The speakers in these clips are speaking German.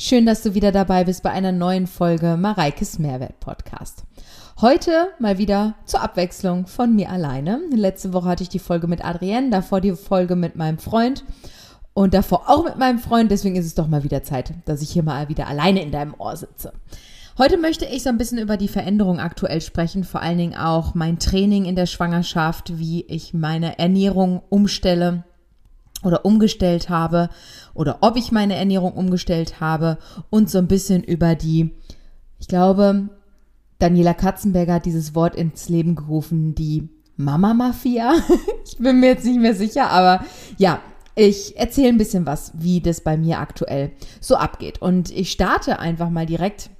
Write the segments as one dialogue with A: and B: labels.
A: Schön, dass du wieder dabei bist bei einer neuen Folge Mareikes Mehrwert Podcast. Heute mal wieder zur Abwechslung von mir alleine. Letzte Woche hatte ich die Folge mit Adrienne, davor die Folge mit meinem Freund und davor auch mit meinem Freund. Deswegen ist es doch mal wieder Zeit, dass ich hier mal wieder alleine in deinem Ohr sitze. Heute möchte ich so ein bisschen über die Veränderung aktuell sprechen, vor allen Dingen auch mein Training in der Schwangerschaft, wie ich meine Ernährung umstelle oder umgestellt habe oder ob ich meine Ernährung umgestellt habe und so ein bisschen über die, ich glaube, Daniela Katzenberger hat dieses Wort ins Leben gerufen, die Mama-Mafia. ich bin mir jetzt nicht mehr sicher, aber ja, ich erzähle ein bisschen was, wie das bei mir aktuell so abgeht. Und ich starte einfach mal direkt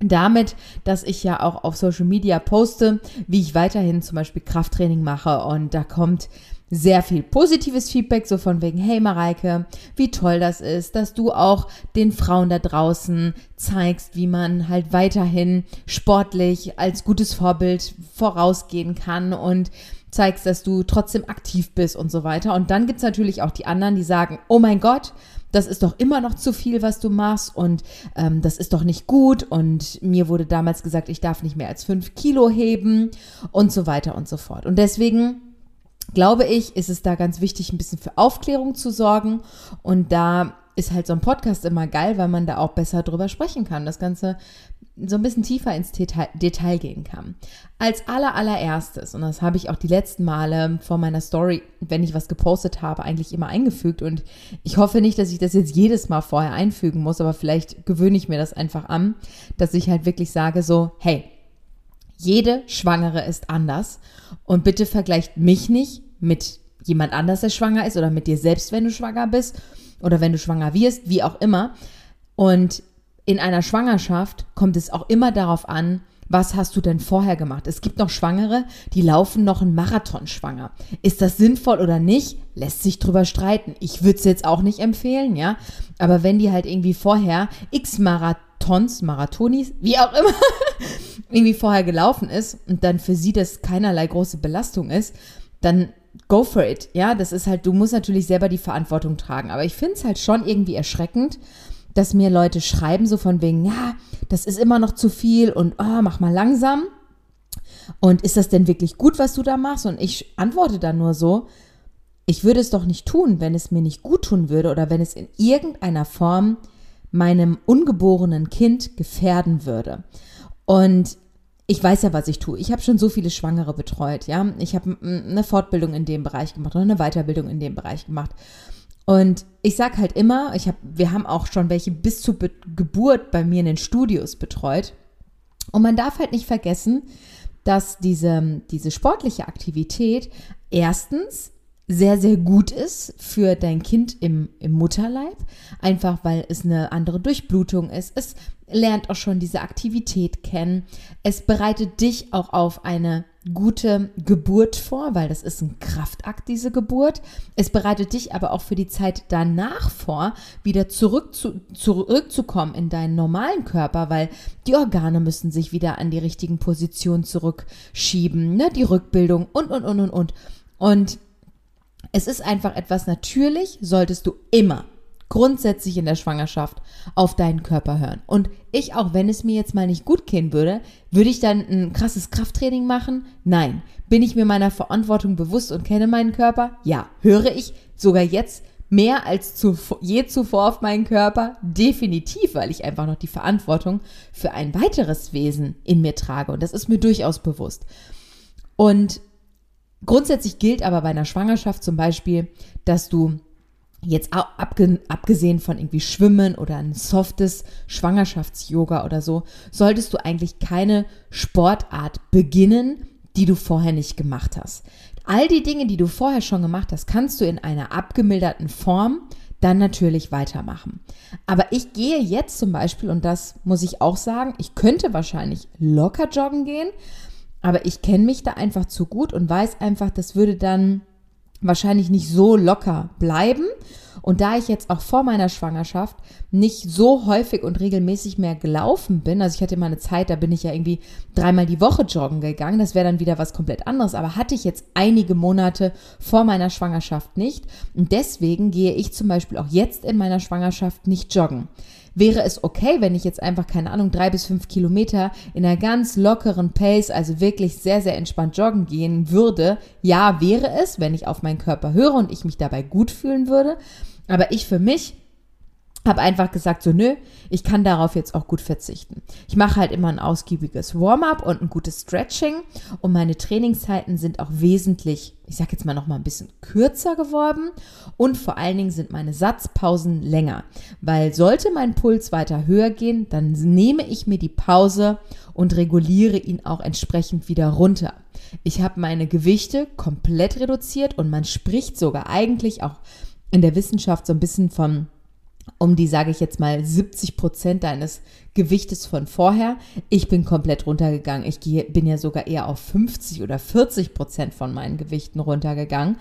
A: damit, dass ich ja auch auf Social Media poste, wie ich weiterhin zum Beispiel Krafttraining mache. Und da kommt sehr viel positives Feedback, so von wegen, hey Mareike, wie toll das ist, dass du auch den Frauen da draußen zeigst, wie man halt weiterhin sportlich als gutes Vorbild vorausgehen kann und zeigst, dass du trotzdem aktiv bist und so weiter. Und dann gibt's natürlich auch die anderen, die sagen, oh mein Gott, das ist doch immer noch zu viel, was du machst und ähm, das ist doch nicht gut und mir wurde damals gesagt, ich darf nicht mehr als fünf Kilo heben und so weiter und so fort. Und deswegen glaube ich, ist es da ganz wichtig, ein bisschen für Aufklärung zu sorgen. Und da ist halt so ein Podcast immer geil, weil man da auch besser drüber sprechen kann, das Ganze so ein bisschen tiefer ins Detail, Detail gehen kann. Als aller allererstes, und das habe ich auch die letzten Male vor meiner Story, wenn ich was gepostet habe, eigentlich immer eingefügt. Und ich hoffe nicht, dass ich das jetzt jedes Mal vorher einfügen muss, aber vielleicht gewöhne ich mir das einfach an, dass ich halt wirklich sage so, hey, jede Schwangere ist anders. Und bitte vergleicht mich nicht mit jemand anders, der schwanger ist, oder mit dir selbst, wenn du schwanger bist, oder wenn du schwanger wirst, wie auch immer. Und in einer Schwangerschaft kommt es auch immer darauf an, was hast du denn vorher gemacht? Es gibt noch Schwangere, die laufen noch einen Marathon schwanger. Ist das sinnvoll oder nicht? Lässt sich drüber streiten. Ich würde es jetzt auch nicht empfehlen, ja. Aber wenn die halt irgendwie vorher x Marathons, Marathonis, wie auch immer, irgendwie vorher gelaufen ist und dann für sie das keinerlei große Belastung ist, dann go for it. Ja, das ist halt, du musst natürlich selber die Verantwortung tragen. Aber ich finde es halt schon irgendwie erschreckend, dass mir Leute schreiben, so von wegen, ja, das ist immer noch zu viel und oh, mach mal langsam. Und ist das denn wirklich gut, was du da machst? Und ich antworte dann nur so, ich würde es doch nicht tun, wenn es mir nicht gut tun würde oder wenn es in irgendeiner Form meinem ungeborenen Kind gefährden würde. Und ich weiß ja, was ich tue. Ich habe schon so viele Schwangere betreut, ja. Ich habe eine Fortbildung in dem Bereich gemacht oder eine Weiterbildung in dem Bereich gemacht. Und ich sag halt immer, ich hab, wir haben auch schon welche bis zur Be Geburt bei mir in den Studios betreut. Und man darf halt nicht vergessen, dass diese, diese sportliche Aktivität erstens sehr, sehr gut ist für dein Kind im, im Mutterleib, einfach weil es eine andere Durchblutung ist. Es lernt auch schon diese Aktivität kennen. Es bereitet dich auch auf eine gute Geburt vor, weil das ist ein Kraftakt, diese Geburt. Es bereitet dich aber auch für die Zeit danach vor, wieder zurück zu, zurückzukommen in deinen normalen Körper, weil die Organe müssen sich wieder an die richtigen Positionen zurückschieben, ne? die Rückbildung und, und, und, und, und. Und es ist einfach etwas, natürlich solltest du immer grundsätzlich in der Schwangerschaft auf deinen Körper hören. Und ich, auch wenn es mir jetzt mal nicht gut gehen würde, würde ich dann ein krasses Krafttraining machen? Nein. Bin ich mir meiner Verantwortung bewusst und kenne meinen Körper? Ja. Höre ich sogar jetzt mehr als zu, je zuvor auf meinen Körper? Definitiv, weil ich einfach noch die Verantwortung für ein weiteres Wesen in mir trage. Und das ist mir durchaus bewusst. Und Grundsätzlich gilt aber bei einer Schwangerschaft zum Beispiel, dass du jetzt abgesehen von irgendwie Schwimmen oder ein softes Schwangerschafts-Yoga oder so, solltest du eigentlich keine Sportart beginnen, die du vorher nicht gemacht hast. All die Dinge, die du vorher schon gemacht hast, kannst du in einer abgemilderten Form dann natürlich weitermachen. Aber ich gehe jetzt zum Beispiel, und das muss ich auch sagen, ich könnte wahrscheinlich locker joggen gehen, aber ich kenne mich da einfach zu gut und weiß einfach, das würde dann wahrscheinlich nicht so locker bleiben. Und da ich jetzt auch vor meiner Schwangerschaft nicht so häufig und regelmäßig mehr gelaufen bin, also ich hatte mal eine Zeit, da bin ich ja irgendwie dreimal die Woche joggen gegangen, das wäre dann wieder was komplett anderes, aber hatte ich jetzt einige Monate vor meiner Schwangerschaft nicht. Und deswegen gehe ich zum Beispiel auch jetzt in meiner Schwangerschaft nicht joggen. Wäre es okay, wenn ich jetzt einfach, keine Ahnung, drei bis fünf Kilometer in einer ganz lockeren Pace, also wirklich sehr, sehr entspannt joggen gehen würde? Ja, wäre es, wenn ich auf meinen Körper höre und ich mich dabei gut fühlen würde. Aber ich für mich habe einfach gesagt, so nö, ich kann darauf jetzt auch gut verzichten. Ich mache halt immer ein ausgiebiges Warm-up und ein gutes Stretching und meine Trainingszeiten sind auch wesentlich, ich sage jetzt mal noch mal ein bisschen kürzer geworden und vor allen Dingen sind meine Satzpausen länger, weil sollte mein Puls weiter höher gehen, dann nehme ich mir die Pause und reguliere ihn auch entsprechend wieder runter. Ich habe meine Gewichte komplett reduziert und man spricht sogar eigentlich auch in der Wissenschaft so ein bisschen von um die, sage ich jetzt mal, 70 Prozent deines Gewichtes von vorher. Ich bin komplett runtergegangen. Ich gehe, bin ja sogar eher auf 50 oder 40 Prozent von meinen Gewichten runtergegangen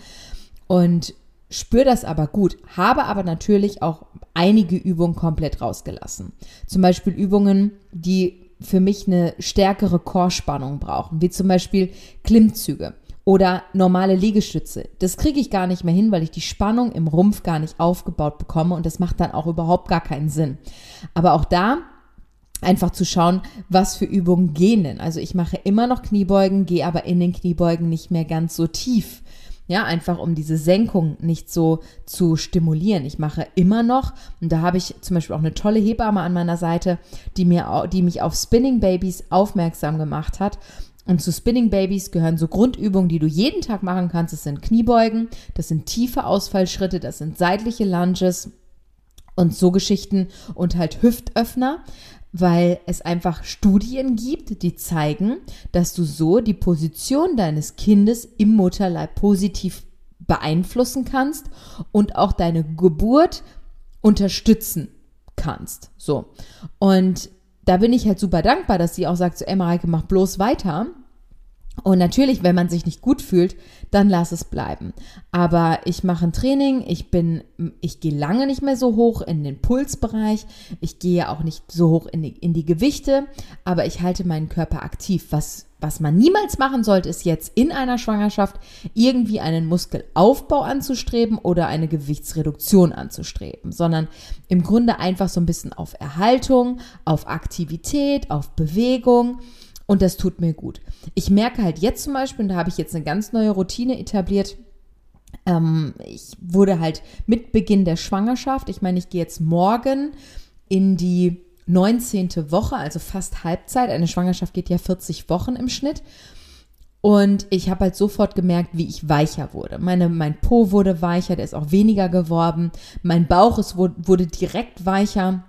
A: und spüre das aber gut, habe aber natürlich auch einige Übungen komplett rausgelassen. Zum Beispiel Übungen, die für mich eine stärkere Chorspannung brauchen, wie zum Beispiel Klimmzüge oder normale Liegestütze. Das kriege ich gar nicht mehr hin, weil ich die Spannung im Rumpf gar nicht aufgebaut bekomme und das macht dann auch überhaupt gar keinen Sinn. Aber auch da einfach zu schauen, was für Übungen gehen denn. Also ich mache immer noch Kniebeugen, gehe aber in den Kniebeugen nicht mehr ganz so tief. Ja, einfach um diese Senkung nicht so zu stimulieren. Ich mache immer noch, und da habe ich zum Beispiel auch eine tolle Hebamme an meiner Seite, die, mir, die mich auf Spinning Babies aufmerksam gemacht hat. Und zu Spinning Babies gehören so Grundübungen, die du jeden Tag machen kannst. Das sind Kniebeugen, das sind tiefe Ausfallschritte, das sind seitliche Lunges und so Geschichten und halt Hüftöffner, weil es einfach Studien gibt, die zeigen, dass du so die Position deines Kindes im Mutterleib positiv beeinflussen kannst und auch deine Geburt unterstützen kannst. So. Und da bin ich halt super dankbar, dass sie auch sagt, so, ey Mareike, mach bloß weiter. Und natürlich, wenn man sich nicht gut fühlt, dann lass es bleiben. Aber ich mache ein Training, ich bin, ich gehe lange nicht mehr so hoch in den Pulsbereich, ich gehe auch nicht so hoch in die, in die Gewichte, aber ich halte meinen Körper aktiv, was was man niemals machen sollte, ist jetzt in einer Schwangerschaft irgendwie einen Muskelaufbau anzustreben oder eine Gewichtsreduktion anzustreben, sondern im Grunde einfach so ein bisschen auf Erhaltung, auf Aktivität, auf Bewegung. Und das tut mir gut. Ich merke halt jetzt zum Beispiel, und da habe ich jetzt eine ganz neue Routine etabliert, ähm, ich wurde halt mit Beginn der Schwangerschaft, ich meine, ich gehe jetzt morgen in die 19. Woche, also fast Halbzeit. Eine Schwangerschaft geht ja 40 Wochen im Schnitt. Und ich habe halt sofort gemerkt, wie ich weicher wurde. Meine, mein Po wurde weicher, der ist auch weniger geworden. Mein Bauch ist, wurde direkt weicher.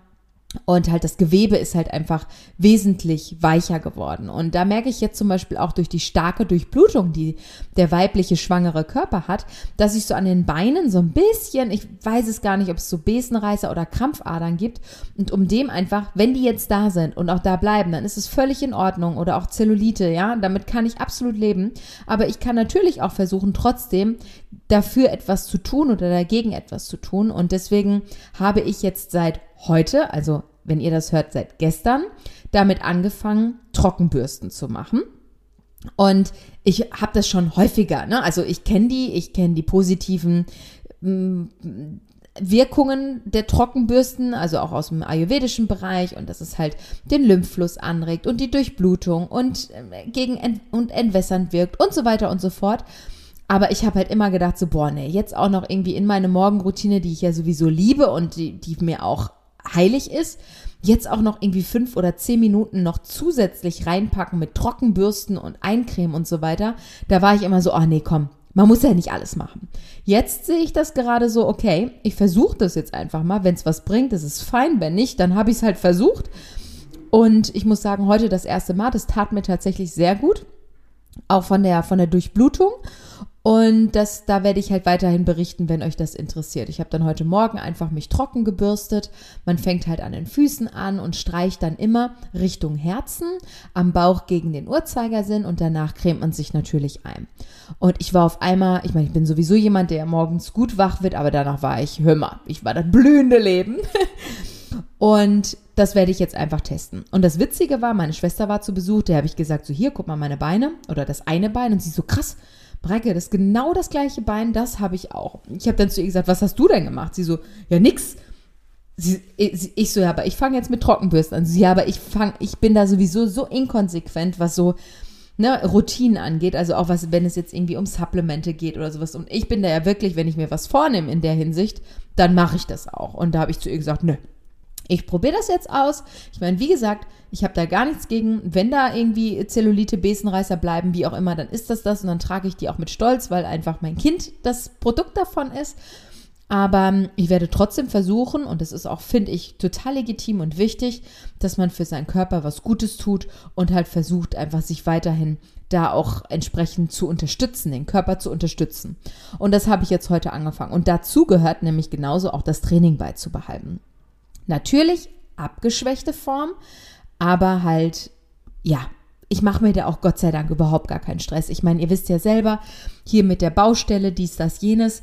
A: Und halt das Gewebe ist halt einfach wesentlich weicher geworden. Und da merke ich jetzt zum Beispiel auch durch die starke Durchblutung, die der weibliche schwangere Körper hat, dass ich so an den Beinen so ein bisschen, ich weiß es gar nicht, ob es so Besenreißer oder Krampfadern gibt. Und um dem einfach, wenn die jetzt da sind und auch da bleiben, dann ist es völlig in Ordnung. Oder auch Zellulite, ja, damit kann ich absolut leben. Aber ich kann natürlich auch versuchen, trotzdem dafür etwas zu tun oder dagegen etwas zu tun. Und deswegen habe ich jetzt seit heute, also wenn ihr das hört, seit gestern, damit angefangen, Trockenbürsten zu machen. Und ich habe das schon häufiger, ne? Also ich kenne die, ich kenne die positiven mm, Wirkungen der Trockenbürsten, also auch aus dem ayurvedischen Bereich und dass es halt den Lymphfluss anregt und die Durchblutung und äh, gegen Ent und entwässernd wirkt und so weiter und so fort. Aber ich habe halt immer gedacht, so, boah, nee, jetzt auch noch irgendwie in meine Morgenroutine, die ich ja sowieso liebe und die, die mir auch heilig ist, jetzt auch noch irgendwie fünf oder zehn Minuten noch zusätzlich reinpacken mit Trockenbürsten und Eincreme und so weiter. Da war ich immer so, oh nee, komm, man muss ja nicht alles machen. Jetzt sehe ich das gerade so, okay, ich versuche das jetzt einfach mal. Wenn es was bringt, ist fein. Wenn nicht, dann habe ich es halt versucht. Und ich muss sagen, heute das erste Mal, das tat mir tatsächlich sehr gut. Auch von der, von der Durchblutung. Und das, da werde ich halt weiterhin berichten, wenn euch das interessiert. Ich habe dann heute Morgen einfach mich trocken gebürstet. Man fängt halt an den Füßen an und streicht dann immer Richtung Herzen, am Bauch gegen den Uhrzeigersinn und danach cremt man sich natürlich ein. Und ich war auf einmal, ich meine, ich bin sowieso jemand, der morgens gut wach wird, aber danach war ich, hör mal, ich war das blühende Leben. Und das werde ich jetzt einfach testen. Und das Witzige war, meine Schwester war zu Besuch, der habe ich gesagt, so hier, guck mal meine Beine oder das eine Bein und sie so krass, Breike, das ist genau das gleiche Bein, das habe ich auch. Ich habe dann zu ihr gesagt, was hast du denn gemacht? Sie so, ja nix. Sie, ich so, ja, aber ich fange jetzt mit Trockenbürsten an. Sie, ja, aber ich fang, ich bin da sowieso so inkonsequent, was so ne, Routinen angeht. Also auch was, wenn es jetzt irgendwie um Supplemente geht oder sowas. Und ich bin da ja wirklich, wenn ich mir was vornehme in der Hinsicht, dann mache ich das auch. Und da habe ich zu ihr gesagt, nö, ich probiere das jetzt aus. Ich meine, wie gesagt, ich habe da gar nichts gegen. Wenn da irgendwie Zellulite, Besenreißer bleiben, wie auch immer, dann ist das das und dann trage ich die auch mit Stolz, weil einfach mein Kind das Produkt davon ist. Aber ähm, ich werde trotzdem versuchen, und das ist auch, finde ich, total legitim und wichtig, dass man für seinen Körper was Gutes tut und halt versucht, einfach sich weiterhin da auch entsprechend zu unterstützen, den Körper zu unterstützen. Und das habe ich jetzt heute angefangen. Und dazu gehört nämlich genauso auch das Training beizubehalten. Natürlich abgeschwächte Form, aber halt, ja, ich mache mir da auch Gott sei Dank überhaupt gar keinen Stress. Ich meine, ihr wisst ja selber, hier mit der Baustelle, dies, das, jenes.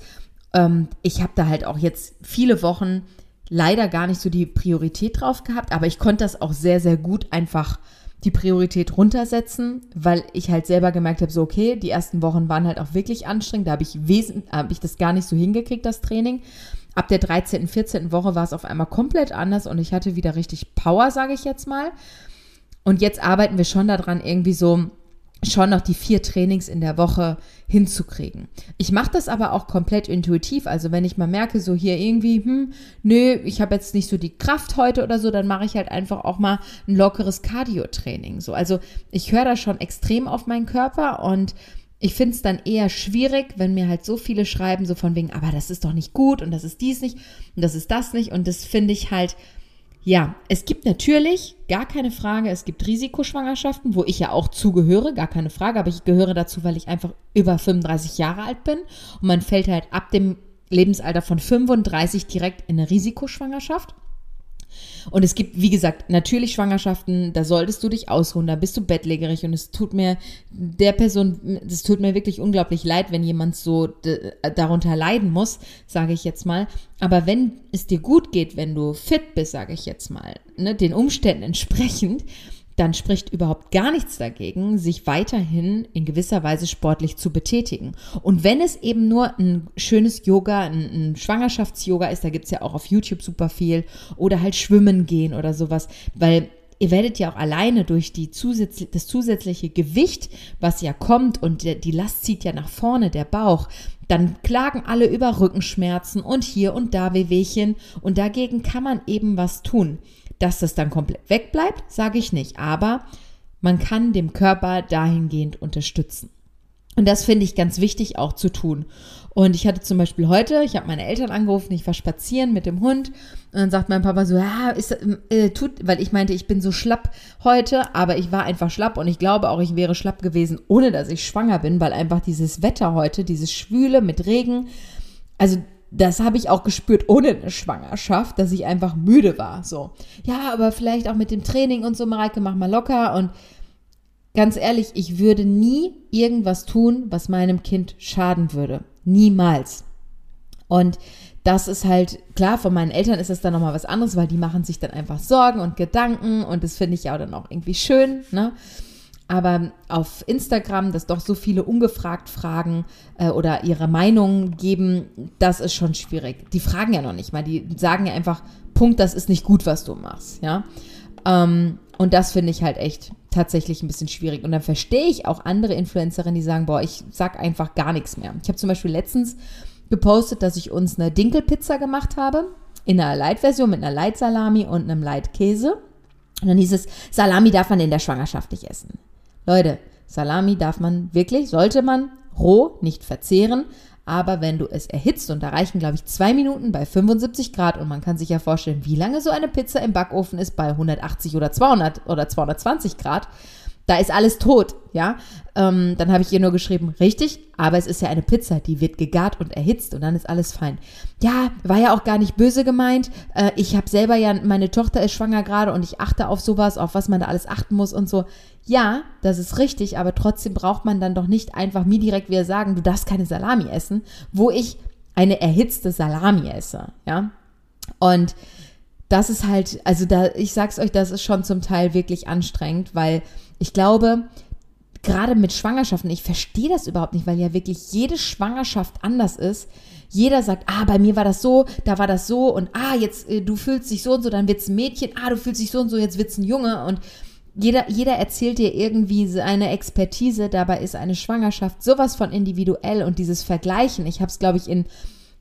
A: Ähm, ich habe da halt auch jetzt viele Wochen leider gar nicht so die Priorität drauf gehabt, aber ich konnte das auch sehr, sehr gut einfach die Priorität runtersetzen, weil ich halt selber gemerkt habe, so okay, die ersten Wochen waren halt auch wirklich anstrengend, da habe ich, hab ich das gar nicht so hingekriegt, das Training. Ab der 13., 14. Woche war es auf einmal komplett anders und ich hatte wieder richtig Power, sage ich jetzt mal. Und jetzt arbeiten wir schon daran, irgendwie so schon noch die vier Trainings in der Woche hinzukriegen. Ich mache das aber auch komplett intuitiv. Also wenn ich mal merke, so hier irgendwie, hm, nö, ich habe jetzt nicht so die Kraft heute oder so, dann mache ich halt einfach auch mal ein lockeres Cardio-Training. So, also ich höre da schon extrem auf meinen Körper und ich finde es dann eher schwierig, wenn mir halt so viele schreiben, so von wegen, aber das ist doch nicht gut und das ist dies nicht und das ist das nicht. Und das finde ich halt ja, es gibt natürlich, gar keine Frage, es gibt Risikoschwangerschaften, wo ich ja auch zugehöre, gar keine Frage, aber ich gehöre dazu, weil ich einfach über 35 Jahre alt bin und man fällt halt ab dem Lebensalter von 35 direkt in eine Risikoschwangerschaft. Und es gibt, wie gesagt, natürlich Schwangerschaften, da solltest du dich ausruhen, da bist du bettlägerig und es tut mir der Person, es tut mir wirklich unglaublich leid, wenn jemand so darunter leiden muss, sage ich jetzt mal. Aber wenn es dir gut geht, wenn du fit bist, sage ich jetzt mal, ne, den Umständen entsprechend, dann spricht überhaupt gar nichts dagegen, sich weiterhin in gewisser Weise sportlich zu betätigen. Und wenn es eben nur ein schönes Yoga, ein, ein Schwangerschafts-Yoga ist, da gibt's ja auch auf YouTube super viel, oder halt schwimmen gehen oder sowas, weil ihr werdet ja auch alleine durch die zusätzlich, das zusätzliche Gewicht, was ja kommt und die, die Last zieht ja nach vorne, der Bauch, dann klagen alle über Rückenschmerzen und hier und da Wehwehchen und dagegen kann man eben was tun. Dass das dann komplett wegbleibt, sage ich nicht, aber man kann dem Körper dahingehend unterstützen. Und das finde ich ganz wichtig auch zu tun. Und ich hatte zum Beispiel heute, ich habe meine Eltern angerufen, ich war spazieren mit dem Hund und dann sagt mein Papa so, ja, ist, äh, tut, weil ich meinte, ich bin so schlapp heute, aber ich war einfach schlapp und ich glaube auch, ich wäre schlapp gewesen, ohne dass ich schwanger bin, weil einfach dieses Wetter heute, dieses Schwüle mit Regen, also das habe ich auch gespürt ohne eine Schwangerschaft, dass ich einfach müde war. So, ja, aber vielleicht auch mit dem Training und so, Mareike, mach mal locker. Und ganz ehrlich, ich würde nie irgendwas tun, was meinem Kind schaden würde. Niemals. Und das ist halt, klar, von meinen Eltern ist das dann nochmal was anderes, weil die machen sich dann einfach Sorgen und Gedanken und das finde ich ja dann auch irgendwie schön, ne? Aber auf Instagram, dass doch so viele ungefragt fragen äh, oder ihre Meinung geben, das ist schon schwierig. Die fragen ja noch nicht mal, die sagen ja einfach, Punkt, das ist nicht gut, was du machst, ja. Ähm, und das finde ich halt echt tatsächlich ein bisschen schwierig. Und dann verstehe ich auch andere Influencerinnen, die sagen, boah, ich sag einfach gar nichts mehr. Ich habe zum Beispiel letztens gepostet, dass ich uns eine Dinkelpizza gemacht habe, in einer Light-Version mit einer Light-Salami und einem Light-Käse. Und dann hieß es, Salami darf man in der Schwangerschaft nicht essen. Leute, Salami darf man wirklich, sollte man roh nicht verzehren, aber wenn du es erhitzt, und da reichen, glaube ich, zwei Minuten bei 75 Grad, und man kann sich ja vorstellen, wie lange so eine Pizza im Backofen ist bei 180 oder 200 oder 220 Grad, da ist alles tot, ja. Ähm, dann habe ich ihr nur geschrieben, richtig, aber es ist ja eine Pizza, die wird gegart und erhitzt und dann ist alles fein. Ja, war ja auch gar nicht böse gemeint. Äh, ich habe selber ja, meine Tochter ist schwanger gerade und ich achte auf sowas, auf was man da alles achten muss und so. Ja, das ist richtig, aber trotzdem braucht man dann doch nicht einfach mir direkt wieder sagen, du darfst keine Salami essen, wo ich eine erhitzte Salami esse, ja. Und das ist halt, also da, ich sag's euch, das ist schon zum Teil wirklich anstrengend, weil ich glaube, gerade mit Schwangerschaften, ich verstehe das überhaupt nicht, weil ja wirklich jede Schwangerschaft anders ist. Jeder sagt, ah, bei mir war das so, da war das so und ah, jetzt äh, du fühlst dich so und so, dann wird's ein Mädchen, ah, du fühlst dich so und so, jetzt wird's ein Junge und jeder, jeder erzählt dir irgendwie seine Expertise, dabei ist eine Schwangerschaft sowas von individuell und dieses Vergleichen, ich habe es, glaube ich, in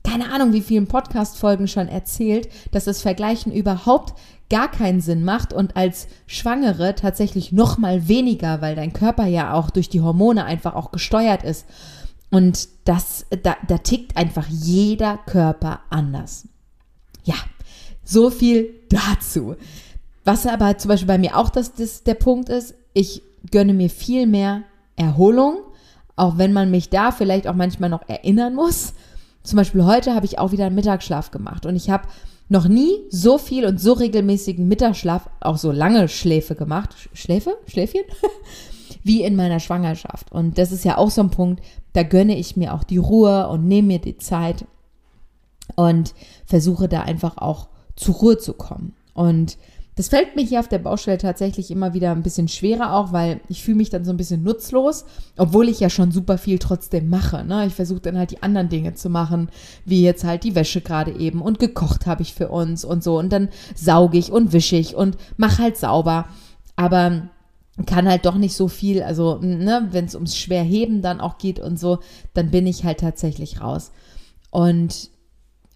A: keine Ahnung, wie vielen Podcast-Folgen schon erzählt, dass das Vergleichen überhaupt gar keinen Sinn macht und als Schwangere tatsächlich noch mal weniger, weil dein Körper ja auch durch die Hormone einfach auch gesteuert ist. Und das, da, da tickt einfach jeder Körper anders. Ja, so viel dazu. Was aber zum Beispiel bei mir auch das, das der Punkt ist, ich gönne mir viel mehr Erholung, auch wenn man mich da vielleicht auch manchmal noch erinnern muss. Zum Beispiel heute habe ich auch wieder einen Mittagsschlaf gemacht und ich habe noch nie so viel und so regelmäßigen Mittagsschlaf, auch so lange Schläfe gemacht. Schläfe? Schläfchen? Wie in meiner Schwangerschaft. Und das ist ja auch so ein Punkt, da gönne ich mir auch die Ruhe und nehme mir die Zeit und versuche da einfach auch zur Ruhe zu kommen. Und das fällt mir hier auf der Baustelle tatsächlich immer wieder ein bisschen schwerer auch, weil ich fühle mich dann so ein bisschen nutzlos, obwohl ich ja schon super viel trotzdem mache. Ne? Ich versuche dann halt die anderen Dinge zu machen, wie jetzt halt die Wäsche gerade eben und gekocht habe ich für uns und so und dann sauge ich und wische ich und mache halt sauber. Aber kann halt doch nicht so viel, also ne, wenn es ums Schwerheben dann auch geht und so, dann bin ich halt tatsächlich raus. Und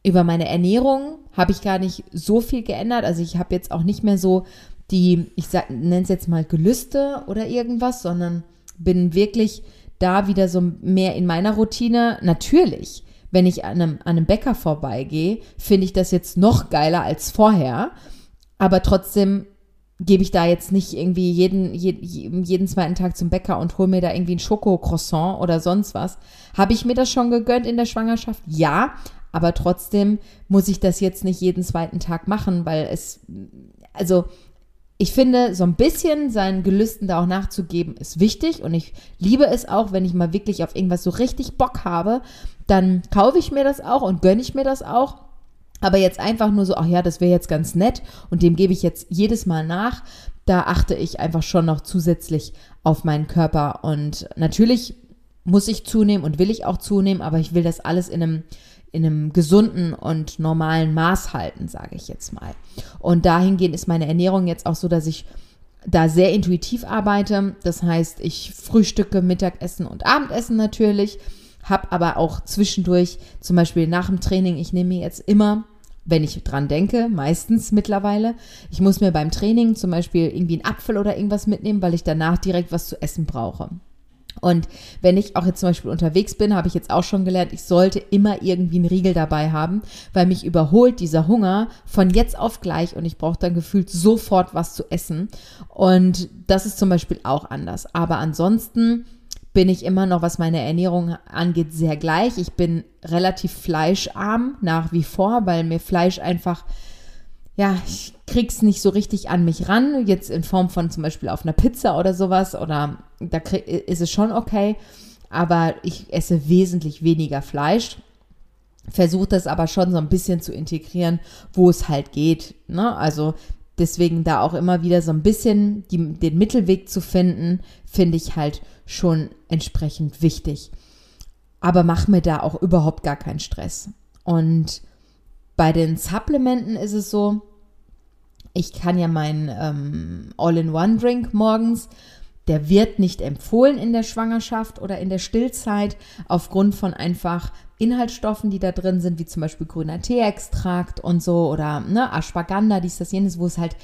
A: über meine Ernährung habe ich gar nicht so viel geändert. Also ich habe jetzt auch nicht mehr so die, ich nenne es jetzt mal Gelüste oder irgendwas, sondern bin wirklich da wieder so mehr in meiner Routine. Natürlich, wenn ich an einem, an einem Bäcker vorbeigehe, finde ich das jetzt noch geiler als vorher. Aber trotzdem gebe ich da jetzt nicht irgendwie jeden, jeden, jeden zweiten Tag zum Bäcker und hole mir da irgendwie ein Schokocroissant oder sonst was. Habe ich mir das schon gegönnt in der Schwangerschaft? Ja, aber trotzdem muss ich das jetzt nicht jeden zweiten Tag machen, weil es, also ich finde, so ein bisschen seinen Gelüsten da auch nachzugeben, ist wichtig. Und ich liebe es auch, wenn ich mal wirklich auf irgendwas so richtig Bock habe, dann kaufe ich mir das auch und gönne ich mir das auch. Aber jetzt einfach nur so, ach ja, das wäre jetzt ganz nett und dem gebe ich jetzt jedes Mal nach. Da achte ich einfach schon noch zusätzlich auf meinen Körper. Und natürlich muss ich zunehmen und will ich auch zunehmen, aber ich will das alles in einem in einem gesunden und normalen Maß halten, sage ich jetzt mal. Und dahingehend ist meine Ernährung jetzt auch so, dass ich da sehr intuitiv arbeite. Das heißt, ich frühstücke, Mittagessen und Abendessen natürlich, habe aber auch zwischendurch, zum Beispiel nach dem Training, ich nehme mir jetzt immer wenn ich dran denke, meistens mittlerweile. Ich muss mir beim Training zum Beispiel irgendwie einen Apfel oder irgendwas mitnehmen, weil ich danach direkt was zu essen brauche. Und wenn ich auch jetzt zum Beispiel unterwegs bin, habe ich jetzt auch schon gelernt, ich sollte immer irgendwie einen Riegel dabei haben, weil mich überholt dieser Hunger von jetzt auf gleich und ich brauche dann gefühlt sofort was zu essen. Und das ist zum Beispiel auch anders. Aber ansonsten bin ich immer noch, was meine Ernährung angeht, sehr gleich. Ich bin relativ fleischarm nach wie vor, weil mir Fleisch einfach ja, ich krieg's nicht so richtig an mich ran, jetzt in Form von zum Beispiel auf einer Pizza oder sowas, oder da krieg, ist es schon okay, aber ich esse wesentlich weniger Fleisch, versuche das aber schon so ein bisschen zu integrieren, wo es halt geht, ne? Also deswegen da auch immer wieder so ein bisschen die, den Mittelweg zu finden, finde ich halt schon entsprechend wichtig. Aber mach mir da auch überhaupt gar keinen Stress. Und bei den Supplementen ist es so, ich kann ja meinen ähm, All-in-One-Drink morgens, der wird nicht empfohlen in der Schwangerschaft oder in der Stillzeit aufgrund von einfach Inhaltsstoffen, die da drin sind, wie zum Beispiel grüner Teeextrakt und so oder ne, Ashwagandha, dies, das, jenes, wo es halt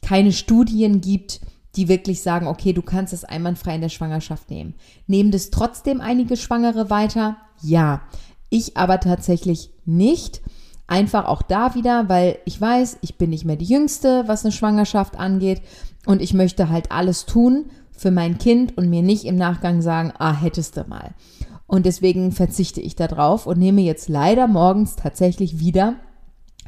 A: keine Studien gibt, die wirklich sagen, okay, du kannst es einwandfrei in der Schwangerschaft nehmen. Nehmen das trotzdem einige Schwangere weiter? Ja. Ich aber tatsächlich nicht. Einfach auch da wieder, weil ich weiß, ich bin nicht mehr die Jüngste, was eine Schwangerschaft angeht. Und ich möchte halt alles tun für mein Kind und mir nicht im Nachgang sagen, ah, hättest du mal. Und deswegen verzichte ich darauf und nehme jetzt leider morgens tatsächlich wieder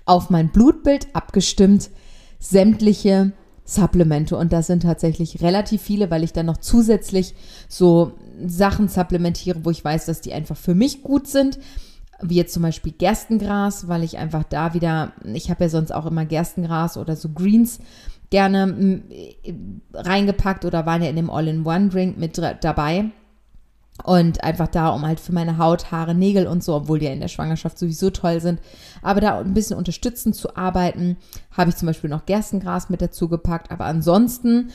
A: auf mein Blutbild abgestimmt sämtliche Supplemente. Und das sind tatsächlich relativ viele, weil ich dann noch zusätzlich so Sachen supplementiere, wo ich weiß, dass die einfach für mich gut sind wie jetzt zum Beispiel Gerstengras, weil ich einfach da wieder, ich habe ja sonst auch immer Gerstengras oder so Greens gerne mm, reingepackt oder waren ja in dem All-in-One-Drink mit dabei. Und einfach da, um halt für meine Haut, Haare, Nägel und so, obwohl die ja in der Schwangerschaft sowieso toll sind, aber da ein bisschen unterstützend zu arbeiten, habe ich zum Beispiel noch Gerstengras mit dazu gepackt. Aber ansonsten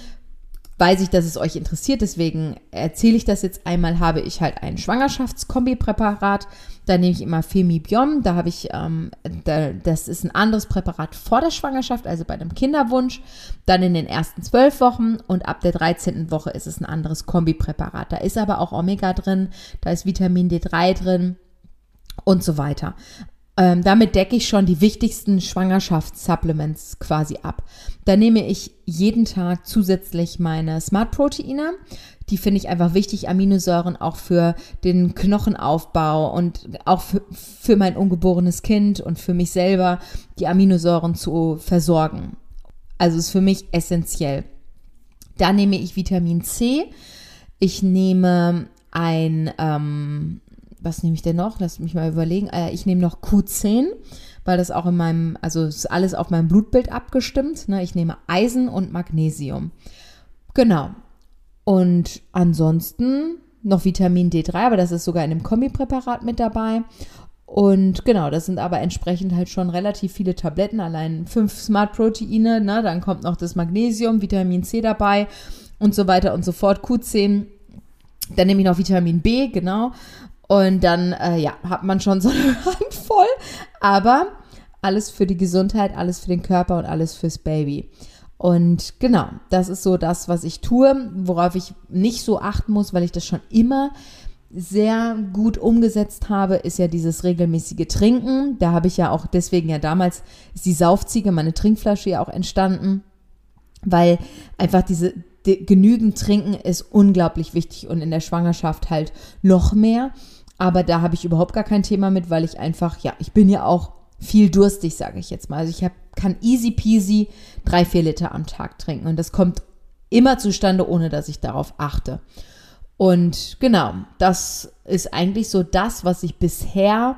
A: weiß ich, dass es euch interessiert, deswegen erzähle ich das jetzt einmal, habe ich halt ein Schwangerschaftskombi-Präparat. Da nehme ich immer Femibiom, da habe ich, ähm, da, das ist ein anderes Präparat vor der Schwangerschaft, also bei einem Kinderwunsch, dann in den ersten zwölf Wochen und ab der 13. Woche ist es ein anderes Kombi-Präparat. Da ist aber auch Omega drin, da ist Vitamin D3 drin und so weiter. Ähm, damit decke ich schon die wichtigsten Schwangerschaftssupplements quasi ab. Da nehme ich jeden Tag zusätzlich meine Smart-Proteine. Die finde ich einfach wichtig, Aminosäuren auch für den Knochenaufbau und auch für, für mein ungeborenes Kind und für mich selber, die Aminosäuren zu versorgen. Also ist für mich essentiell. Da nehme ich Vitamin C. Ich nehme ein ähm, was nehme ich denn noch? Lass mich mal überlegen. Äh, ich nehme noch Q10, weil das auch in meinem, also ist alles auf meinem Blutbild abgestimmt. Ne? Ich nehme Eisen und Magnesium. Genau. Und ansonsten noch Vitamin D3, aber das ist sogar in dem Kombipräparat mit dabei. Und genau, das sind aber entsprechend halt schon relativ viele Tabletten, allein fünf Smart Proteine, ne? dann kommt noch das Magnesium, Vitamin C dabei und so weiter und so fort, Q10. Dann nehme ich noch Vitamin B, genau. Und dann, äh, ja, hat man schon so eine Handvoll. Aber alles für die Gesundheit, alles für den Körper und alles fürs Baby. Und genau, das ist so das, was ich tue, worauf ich nicht so achten muss, weil ich das schon immer sehr gut umgesetzt habe, ist ja dieses regelmäßige Trinken. Da habe ich ja auch deswegen ja damals ist die Saufziege, meine Trinkflasche ja auch entstanden, weil einfach diese die, genügend Trinken ist unglaublich wichtig und in der Schwangerschaft halt noch mehr. Aber da habe ich überhaupt gar kein Thema mit, weil ich einfach, ja, ich bin ja auch viel durstig, sage ich jetzt mal. Also ich hab, kann easy peasy drei, vier Liter am Tag trinken. Und das kommt immer zustande, ohne dass ich darauf achte. Und genau, das ist eigentlich so das, was ich bisher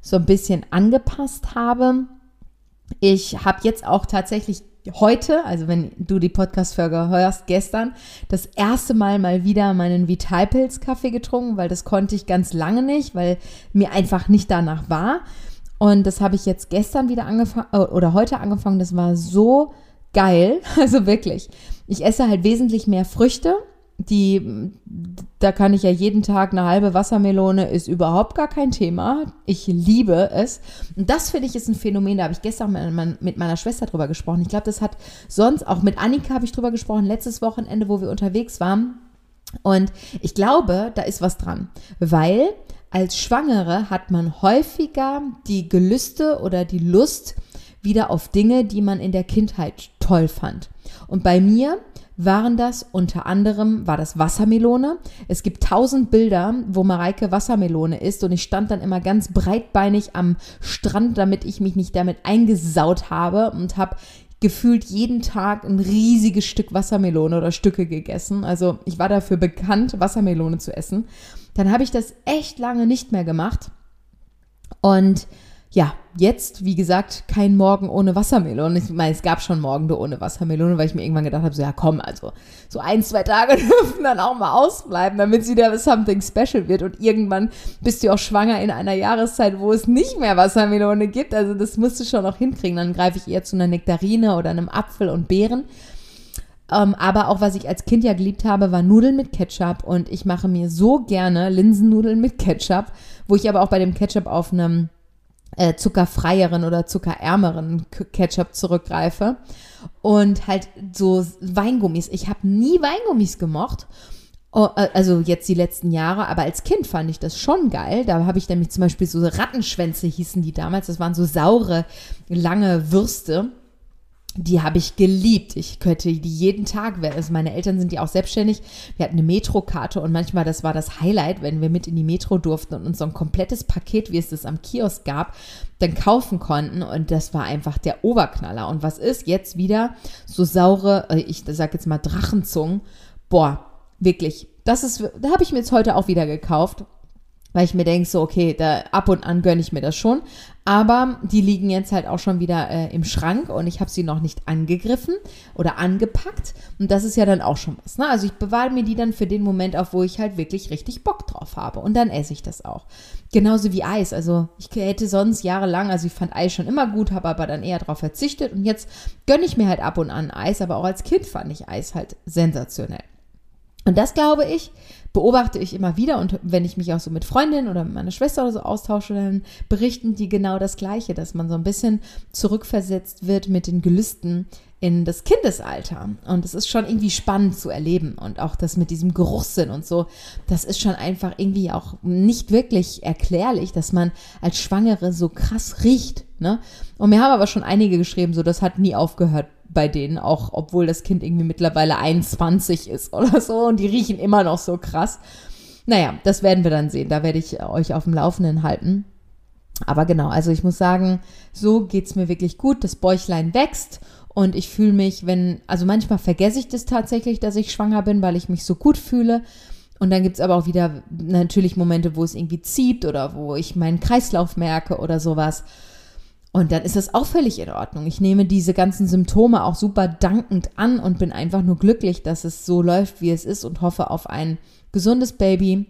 A: so ein bisschen angepasst habe. Ich habe jetzt auch tatsächlich heute, also wenn du die Podcast-Folge hörst, gestern, das erste Mal mal wieder meinen Vitalpilz-Kaffee getrunken, weil das konnte ich ganz lange nicht, weil mir einfach nicht danach war. Und das habe ich jetzt gestern wieder angefangen äh, oder heute angefangen. Das war so geil. Also wirklich. Ich esse halt wesentlich mehr Früchte die, da kann ich ja jeden Tag eine halbe Wassermelone, ist überhaupt gar kein Thema. Ich liebe es. Und das finde ich ist ein Phänomen, da habe ich gestern mit meiner Schwester drüber gesprochen. Ich glaube, das hat sonst, auch mit Annika habe ich drüber gesprochen, letztes Wochenende, wo wir unterwegs waren. Und ich glaube, da ist was dran, weil als Schwangere hat man häufiger die Gelüste oder die Lust wieder auf Dinge, die man in der Kindheit toll fand. Und bei mir waren das unter anderem, war das Wassermelone. Es gibt tausend Bilder, wo Mareike Wassermelone isst und ich stand dann immer ganz breitbeinig am Strand, damit ich mich nicht damit eingesaut habe und habe gefühlt jeden Tag ein riesiges Stück Wassermelone oder Stücke gegessen. Also ich war dafür bekannt, Wassermelone zu essen. Dann habe ich das echt lange nicht mehr gemacht. Und ja, jetzt, wie gesagt, kein Morgen ohne Wassermelone. Ich meine, es gab schon Morgen ohne Wassermelone, weil ich mir irgendwann gedacht habe, so ja komm, also so ein, zwei Tage dürfen dann auch mal ausbleiben, damit sie wieder something special wird. Und irgendwann bist du auch schwanger in einer Jahreszeit, wo es nicht mehr Wassermelone gibt. Also das musst du schon noch hinkriegen. Dann greife ich eher zu einer Nektarine oder einem Apfel und Beeren. Ähm, aber auch was ich als Kind ja geliebt habe, war Nudeln mit Ketchup. Und ich mache mir so gerne Linsennudeln mit Ketchup, wo ich aber auch bei dem Ketchup auf einem äh, zuckerfreieren oder zuckerärmeren Ketchup zurückgreife. Und halt so Weingummis. Ich habe nie Weingummis gemocht. Oh, äh, also jetzt die letzten Jahre, aber als Kind fand ich das schon geil. Da habe ich nämlich zum Beispiel so Rattenschwänze hießen die damals. Das waren so saure, lange Würste die habe ich geliebt. Ich könnte die jeden Tag, also meine Eltern sind ja auch selbstständig. Wir hatten eine Metrokarte und manchmal, das war das Highlight, wenn wir mit in die Metro durften und uns so ein komplettes Paket, wie es das am Kiosk gab, dann kaufen konnten und das war einfach der Oberknaller. Und was ist jetzt wieder so saure, äh, ich sag jetzt mal Drachenzungen? Boah, wirklich. Das ist, da habe ich mir jetzt heute auch wieder gekauft. Weil ich mir denke, so, okay, da ab und an gönne ich mir das schon. Aber die liegen jetzt halt auch schon wieder äh, im Schrank und ich habe sie noch nicht angegriffen oder angepackt. Und das ist ja dann auch schon was. Ne? Also ich bewahre mir die dann für den Moment auf, wo ich halt wirklich richtig Bock drauf habe. Und dann esse ich das auch. Genauso wie Eis. Also ich hätte sonst jahrelang, also ich fand Eis schon immer gut, habe aber dann eher darauf verzichtet. Und jetzt gönne ich mir halt ab und an Eis. Aber auch als Kind fand ich Eis halt sensationell. Und das glaube ich, beobachte ich immer wieder und wenn ich mich auch so mit Freundinnen oder mit meiner Schwester oder so austausche, dann berichten die genau das Gleiche, dass man so ein bisschen zurückversetzt wird mit den Gelüsten in das Kindesalter. Und es ist schon irgendwie spannend zu erleben. Und auch das mit diesem Geruchssinn und so, das ist schon einfach irgendwie auch nicht wirklich erklärlich, dass man als Schwangere so krass riecht. Ne? Und mir haben aber schon einige geschrieben, so das hat nie aufgehört bei denen, auch obwohl das Kind irgendwie mittlerweile 21 ist oder so und die riechen immer noch so krass. Naja, das werden wir dann sehen. Da werde ich euch auf dem Laufenden halten. Aber genau, also ich muss sagen, so geht es mir wirklich gut. Das Bäuchlein wächst und ich fühle mich, wenn, also manchmal vergesse ich das tatsächlich, dass ich schwanger bin, weil ich mich so gut fühle. Und dann gibt es aber auch wieder natürlich Momente, wo es irgendwie zieht oder wo ich meinen Kreislauf merke oder sowas. Und dann ist das auch völlig in Ordnung. Ich nehme diese ganzen Symptome auch super dankend an und bin einfach nur glücklich, dass es so läuft, wie es ist und hoffe auf ein gesundes Baby,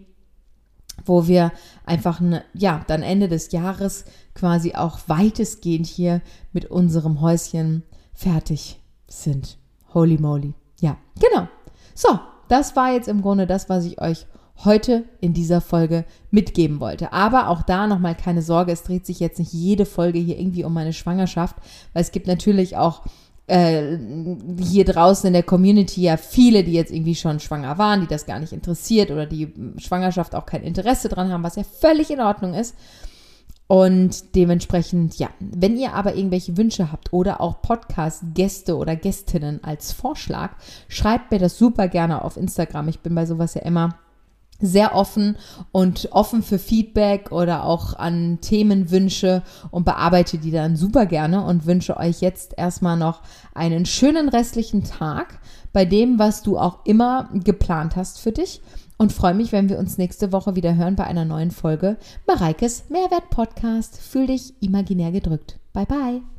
A: wo wir einfach, ne, ja, dann Ende des Jahres quasi auch weitestgehend hier mit unserem Häuschen fertig sind. Holy moly. Ja, genau. So, das war jetzt im Grunde das, was ich euch heute in dieser Folge mitgeben wollte. Aber auch da nochmal keine Sorge, es dreht sich jetzt nicht jede Folge hier irgendwie um meine Schwangerschaft, weil es gibt natürlich auch äh, hier draußen in der Community ja viele, die jetzt irgendwie schon schwanger waren, die das gar nicht interessiert oder die Schwangerschaft auch kein Interesse dran haben, was ja völlig in Ordnung ist. Und dementsprechend, ja, wenn ihr aber irgendwelche Wünsche habt oder auch Podcast-Gäste oder Gästinnen als Vorschlag, schreibt mir das super gerne auf Instagram. Ich bin bei sowas ja immer sehr offen und offen für Feedback oder auch an Themenwünsche und bearbeite die dann super gerne und wünsche euch jetzt erstmal noch einen schönen restlichen Tag bei dem, was du auch immer geplant hast für dich und freue mich, wenn wir uns nächste Woche wieder hören bei einer neuen Folge Mareikes Mehrwert Podcast. Fühl dich imaginär gedrückt. Bye bye.